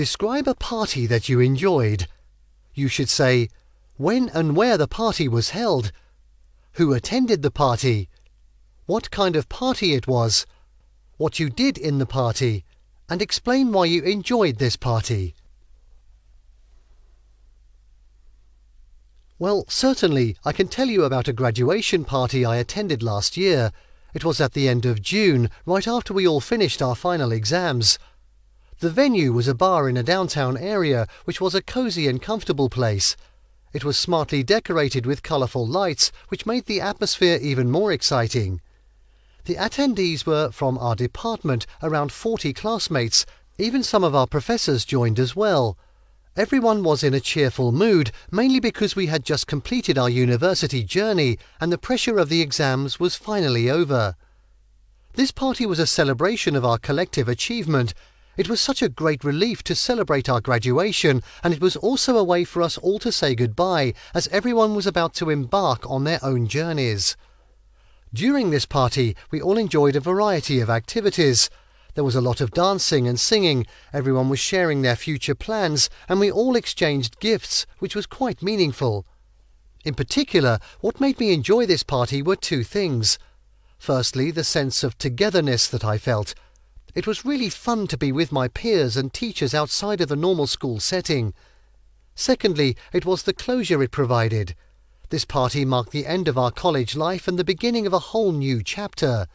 Describe a party that you enjoyed. You should say when and where the party was held, who attended the party, what kind of party it was, what you did in the party, and explain why you enjoyed this party. Well, certainly, I can tell you about a graduation party I attended last year. It was at the end of June, right after we all finished our final exams. The venue was a bar in a downtown area, which was a cosy and comfortable place. It was smartly decorated with colourful lights, which made the atmosphere even more exciting. The attendees were from our department, around 40 classmates. Even some of our professors joined as well. Everyone was in a cheerful mood, mainly because we had just completed our university journey and the pressure of the exams was finally over. This party was a celebration of our collective achievement. It was such a great relief to celebrate our graduation, and it was also a way for us all to say goodbye, as everyone was about to embark on their own journeys. During this party, we all enjoyed a variety of activities. There was a lot of dancing and singing, everyone was sharing their future plans, and we all exchanged gifts, which was quite meaningful. In particular, what made me enjoy this party were two things. Firstly, the sense of togetherness that I felt. It was really fun to be with my peers and teachers outside of the normal school setting. Secondly, it was the closure it provided. This party marked the end of our college life and the beginning of a whole new chapter.